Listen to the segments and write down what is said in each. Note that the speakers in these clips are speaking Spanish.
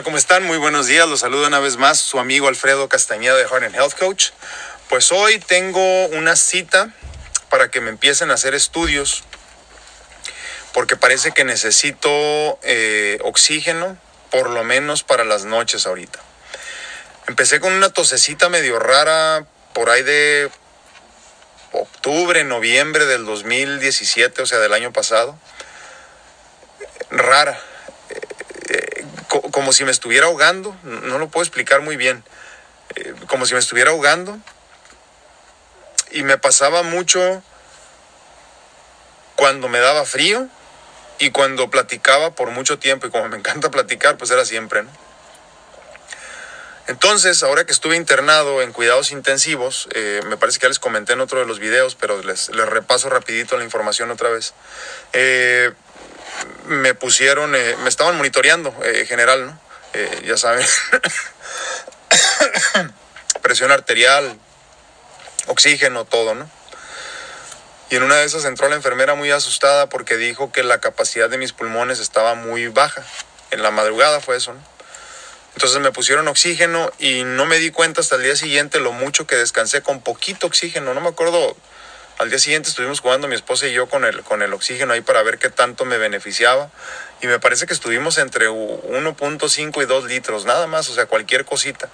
tal? ¿Cómo están? Muy buenos días. Los saludo una vez más su amigo Alfredo Castañeda de Heart and Health Coach. Pues hoy tengo una cita para que me empiecen a hacer estudios porque parece que necesito eh, oxígeno por lo menos para las noches ahorita. Empecé con una tosecita medio rara por ahí de octubre, noviembre del 2017, o sea, del año pasado. Rara como si me estuviera ahogando, no lo puedo explicar muy bien, eh, como si me estuviera ahogando. Y me pasaba mucho cuando me daba frío y cuando platicaba por mucho tiempo, y como me encanta platicar, pues era siempre, ¿no? Entonces, ahora que estuve internado en cuidados intensivos, eh, me parece que ya les comenté en otro de los videos, pero les, les repaso rapidito la información otra vez. Eh, me pusieron, eh, me estaban monitoreando eh, general, ¿no? Eh, ya saben, presión arterial, oxígeno, todo, ¿no? Y en una de esas entró la enfermera muy asustada porque dijo que la capacidad de mis pulmones estaba muy baja. En la madrugada fue eso, ¿no? Entonces me pusieron oxígeno y no me di cuenta hasta el día siguiente lo mucho que descansé con poquito oxígeno. No me acuerdo al día siguiente estuvimos jugando mi esposa y yo con el, con el oxígeno ahí para ver qué tanto me beneficiaba. Y me parece que estuvimos entre 1.5 y 2 litros, nada más, o sea, cualquier cosita.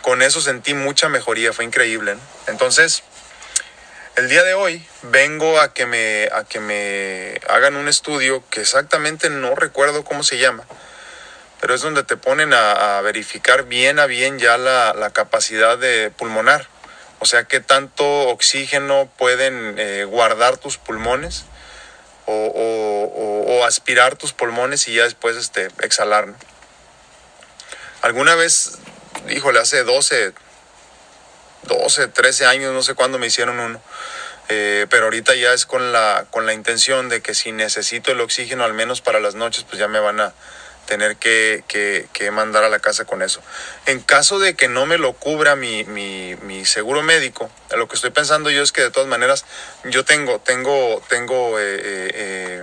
Con eso sentí mucha mejoría, fue increíble. Entonces, el día de hoy vengo a que me, a que me hagan un estudio que exactamente no recuerdo cómo se llama, pero es donde te ponen a, verificar bien a bien ya la, la capacidad de pulmonar. O sea, qué tanto oxígeno pueden eh, guardar tus pulmones o, aspirar tus pulmones y ya después este, exhalar. Alguna vez, híjole, hace 12, 12, 13 años, no sé cuándo me hicieron uno. Eh, pero ahorita ya es con la, con la intención de que si necesito el oxígeno al menos para las noches, pues ya me van a, tener que, que, mandar a la casa con eso. En caso de que no me lo cubra mi, mi, mi, seguro médico, lo que estoy pensando yo es que de todas maneras yo tengo, tengo, tengo eh, eh, eh,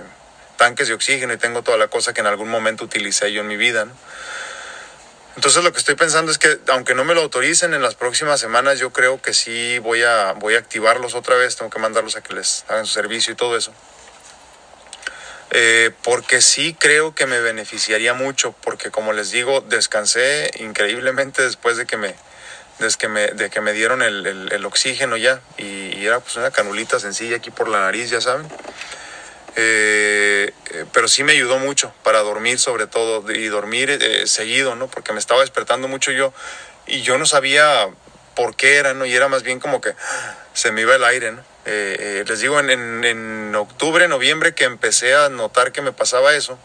tanques de oxígeno y tengo toda la cosa que en algún momento utilicé yo en mi vida. Entonces lo que estoy pensando es que aunque no me lo autoricen en las próximas semanas, yo creo que sí voy a, voy a activarlos otra vez, tengo que mandarlos a que les hagan su servicio y todo eso. Eh, porque sí creo que me beneficiaría mucho, porque como les digo, descansé increíblemente después de que me, desde que me, de que me dieron el, el, oxígeno ya, y, era pues una canulita sencilla aquí por la nariz, ya saben. Eh, eh, pero sí me ayudó mucho para dormir sobre todo y dormir seguido, ¿no? Porque me estaba despertando mucho yo y yo no sabía por qué era, ¿no? Y era más bien como que se me iba el aire, ¿no? Eh, eh, les digo, en, en, octubre, noviembre que empecé a notar que me pasaba eso.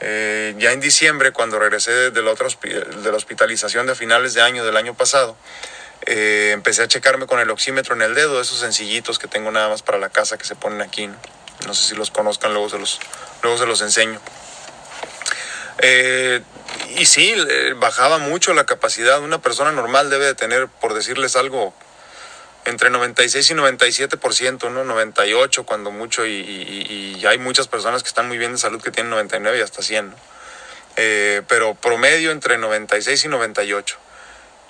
Eh, ya en diciembre, cuando regresé de la, otra de la hospitalización de finales de año del año pasado, empecé a checarme con el oxímetro en el dedo, esos sencillitos que tengo nada más para la casa que se ponen aquí. No, sé si los conozcan, luego se los, luego se los enseño. Y sí, bajaba mucho la capacidad. Una persona normal debe de tener, por decirles algo, entre 96 y 97%, ¿no? 98 cuando mucho y, hay muchas personas que están muy bien de salud que tienen 99 y hasta 100, ¿no? Eh, pero promedio entre 96 y 98.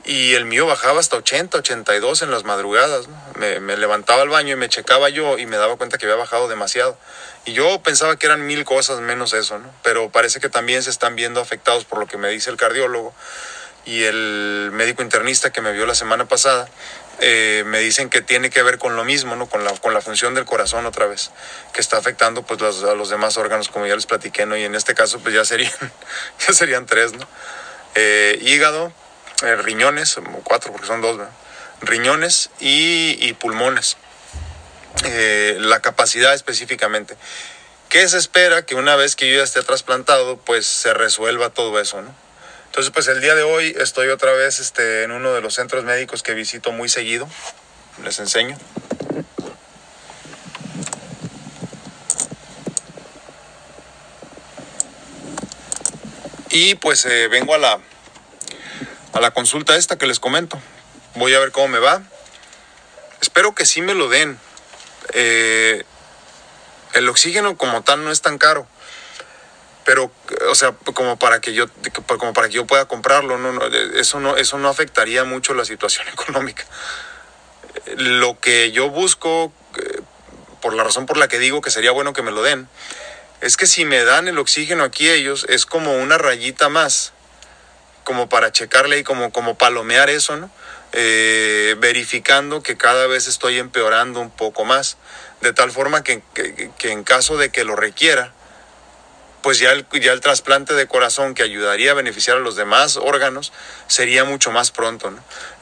Y el mío bajaba hasta 80, 82 en las madrugadas, ¿no? me, me, levantaba al baño y me checaba yo y me daba cuenta que había bajado demasiado. Y yo pensaba que eran mil cosas menos eso, ¿no? Pero parece que también se están viendo afectados por lo que me dice el cardiólogo y el médico internista que me vio la semana pasada, eh, me dicen que tiene que ver con lo mismo, ¿no? Con la, con la función del corazón otra vez, que está afectando pues a los demás órganos, como ya les platiqué, ¿no? Y en este caso pues ya serían, ya serían tres, ¿no? Eh, hígado, eh, riñones, cuatro porque son dos, Riñones y, pulmones. la capacidad específicamente. ¿Qué se espera que una vez que yo ya esté trasplantado, pues se resuelva todo eso, ¿no? Entonces, pues el día de hoy estoy otra vez este, en uno de los centros médicos que visito muy seguido. Les enseño. Y pues eh, vengo a la, a la consulta esta que les comento. Voy a ver cómo me va. Espero que sí me lo den. Eh, el oxígeno como tal no es tan caro pero o sea como para que yo como para que yo pueda comprarlo no, eso no eso no afectaría mucho la situación económica lo que yo busco eh, por la razón por la que digo que sería bueno que me lo den es que si me dan el oxígeno aquí ellos es como una rayita más como para checarle y como como palomear eso eh, verificando que cada vez estoy empeorando un poco más de tal forma que, que en caso de que lo requiera pues ya el, ya el trasplante de corazón que ayudaría a beneficiar a los demás órganos sería mucho más pronto.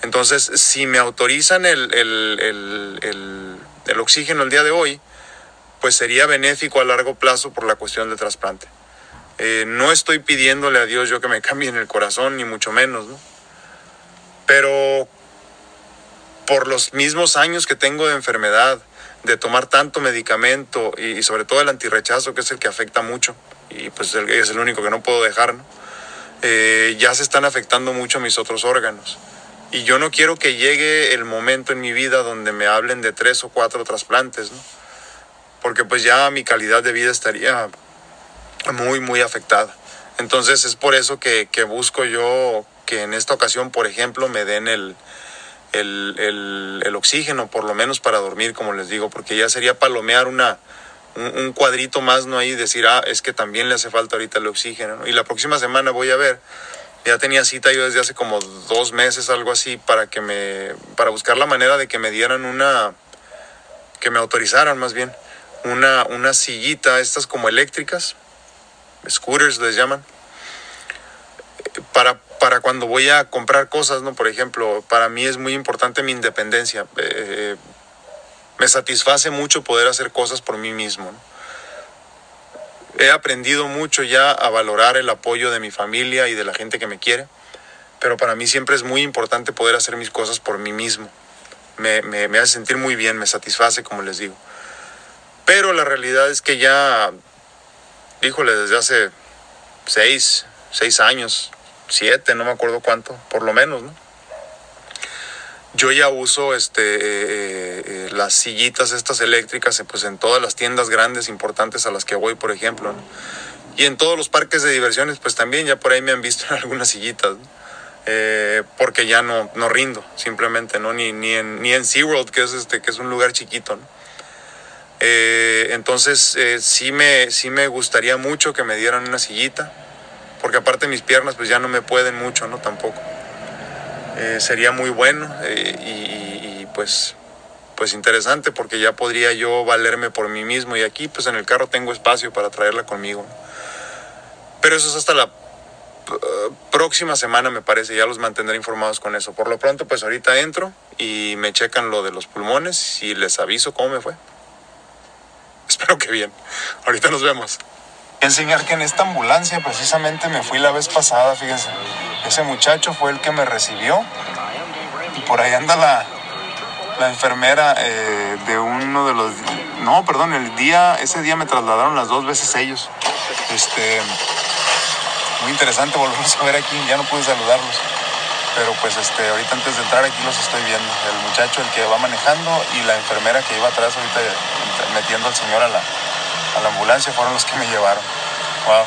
Entonces, si me autorizan el, el, oxígeno el día de hoy, pues sería benéfico a largo plazo por la cuestión de trasplante. Eh, no estoy pidiéndole a Dios yo que me cambien el corazón, ni mucho menos, ¿no? Pero por los mismos años que tengo de enfermedad, de tomar tanto medicamento y, sobre todo el antirrechazo, que es el que afecta mucho, y pues es el único que no puedo dejar, eh, ya se están afectando mucho mis otros órganos. Y yo no quiero que llegue el momento en mi vida donde me hablen de tres o cuatro trasplantes, ¿no? porque pues ya mi calidad de vida estaría muy, muy afectada. Entonces es por eso que, que busco yo que en esta ocasión, por ejemplo, me den el, el, el, oxígeno, por lo menos para dormir, como les digo, porque ya sería palomear una, un, cuadrito más, ¿no? Ahí decir, ah, es que también le hace falta ahorita el oxígeno, Y la próxima semana voy a ver, ya tenía cita yo desde hace como dos meses, algo así, para que me, para buscar la manera de que me dieran una, que me autorizaran más bien, una, una sillita, estas como eléctricas, scooters les llaman, para, para cuando voy a comprar cosas, ¿no? Por ejemplo, para mí es muy importante mi independencia. Eh, me satisface mucho poder hacer cosas por mí mismo. He aprendido mucho ya a valorar el apoyo de mi familia y de la gente que me quiere, pero para mí siempre es muy importante poder hacer mis cosas por mí mismo. Me, me, me hace sentir muy bien, me satisface, como les digo. Pero la realidad es que ya, híjole, desde hace seis, seis años, siete, no me acuerdo cuánto, por lo menos, ¿no? Yo ya uso este, eh, eh, eh, las sillitas estas eléctricas pues, en todas las tiendas grandes importantes a las que voy, por ejemplo. Y en todos los parques de diversiones, pues también ya por ahí me han visto en algunas sillitas. porque ya no, no rindo, simplemente, ¿no? Ni, ni, en, ni en SeaWorld, que es, este, que es un lugar chiquito, entonces, sí, me, sí me gustaría mucho que me dieran una sillita, porque aparte mis piernas pues ya no me pueden mucho, ¿no? Tampoco. Eh, sería muy bueno eh, y, pues pues interesante porque ya podría yo valerme por mí mismo y aquí pues en el carro tengo espacio para traerla conmigo. Pero eso es hasta la eh, próxima semana me parece, ya los mantendré informados con eso. Por lo pronto pues ahorita entro y me checan lo de los pulmones y les aviso cómo me fue. Espero que bien. Ahorita nos vemos. Enseñar que en esta ambulancia precisamente me fui la vez pasada, fíjense. Ese muchacho fue el que me recibió. Y por ahí anda la, la enfermera eh, de uno de los... No, perdón, el día, ese día me trasladaron las dos veces ellos. Este, muy interesante volverlos a ver aquí, ya no pude saludarlos. Pero pues este, ahorita antes de entrar aquí los estoy viendo. El muchacho, el que va manejando y la enfermera que iba atrás ahorita metiendo al señor a la, a la ambulancia fueron los que me llevaron. Wow.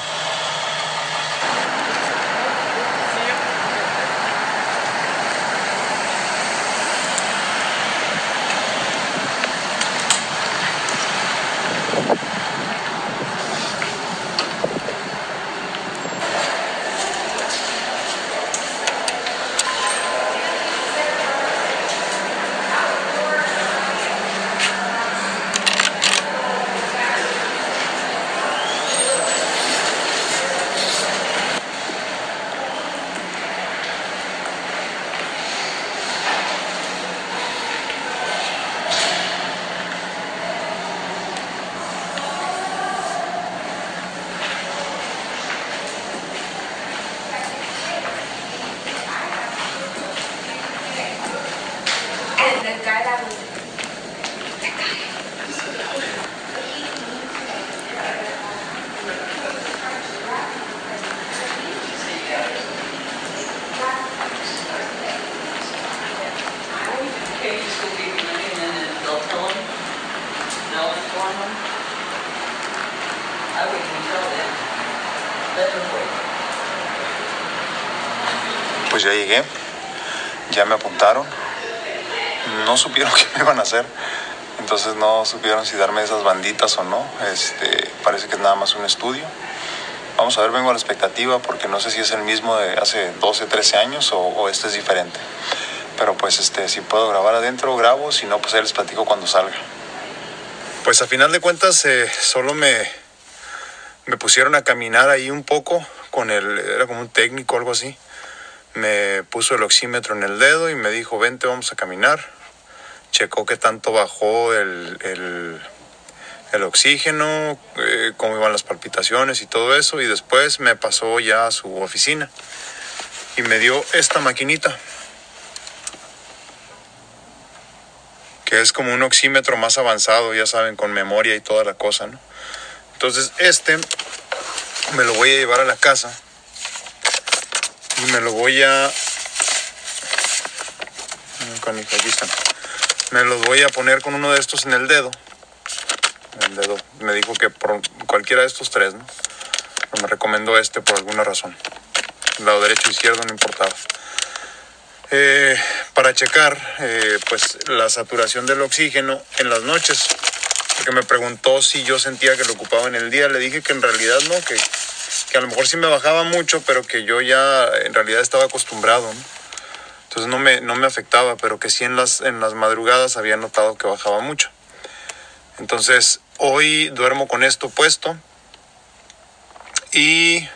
cae la pues ya llegué, ya me apuntaron, no supieron qué me iban a hacer, entonces no supieron si darme esas banditas o no, este, parece que es nada más un estudio. Vamos a ver, vengo a la expectativa porque no sé si es el mismo de hace 12, 13 años o, o este es diferente. Pero pues este, si puedo grabar adentro, grabo, si no, pues ahí les platico cuando salga. Pues a final de cuentas eh, solo me, me pusieron a caminar ahí un poco con el, era como un técnico o algo así. Me puso el oxímetro en el dedo y me dijo, vente, vamos a caminar. Checó qué tanto bajó el, el, oxígeno, eh, cómo iban las palpitaciones y todo eso. Y después me pasó ya a su oficina y me dio esta maquinita. que es como un oxímetro más avanzado, ya saben, con memoria y toda la cosa. Entonces este me lo voy a llevar a la casa y me lo voy a... Me los voy a poner con uno de estos en el dedo. El dedo. Me dijo que por cualquiera de estos tres, ¿no? Me recomendó este por alguna razón. Lado derecho e izquierdo no importaba. Eh, para checar eh, pues la saturación del oxígeno en las noches porque me preguntó si yo sentía que lo ocupaba en el día le dije que en realidad no que, que a lo mejor sí me bajaba mucho pero que yo ya en realidad estaba acostumbrado entonces no me, no me afectaba pero que sí en las, en las madrugadas había notado que bajaba mucho entonces hoy duermo con esto puesto y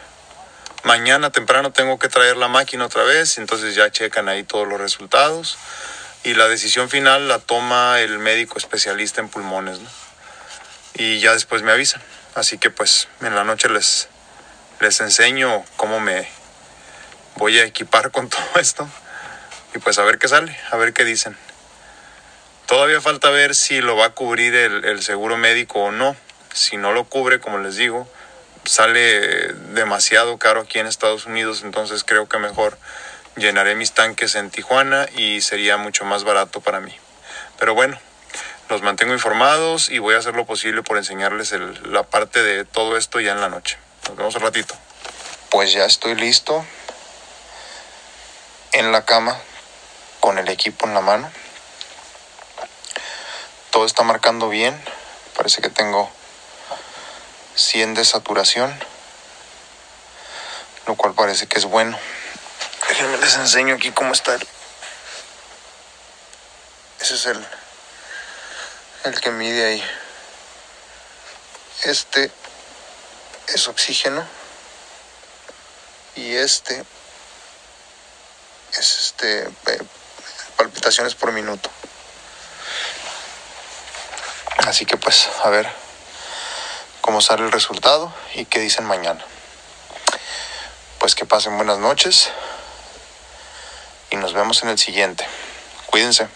Mañana temprano tengo que traer la máquina otra vez, entonces ya checan ahí todos los resultados y la decisión final la toma el médico especialista en pulmones, ¿no? Y ya después me avisan. Así que pues en la noche les, les enseño cómo me voy a equipar con todo esto y pues a ver qué sale, a ver qué dicen. Todavía falta ver si lo va a cubrir el, seguro médico o no. Si no lo cubre, como les digo, sale demasiado caro aquí en Estados Unidos, entonces creo que mejor llenaré mis tanques en Tijuana y sería mucho más barato para mí. Pero bueno, los mantengo informados y voy a hacer lo posible por enseñarles la parte de todo esto ya en la noche. Nos vemos un ratito. Pues ya estoy listo en la cama con el equipo en la mano. Todo está marcando bien. Parece que tengo 100 de saturación, lo cual parece que es bueno. Déjenme les enseño aquí cómo está. Ese es el, el que mide ahí. Este es oxígeno y este es este palpitaciones por minuto. Así que pues, a ver cómo sale el resultado y qué dicen mañana. Pues que pasen buenas noches y nos vemos en el siguiente. Cuídense.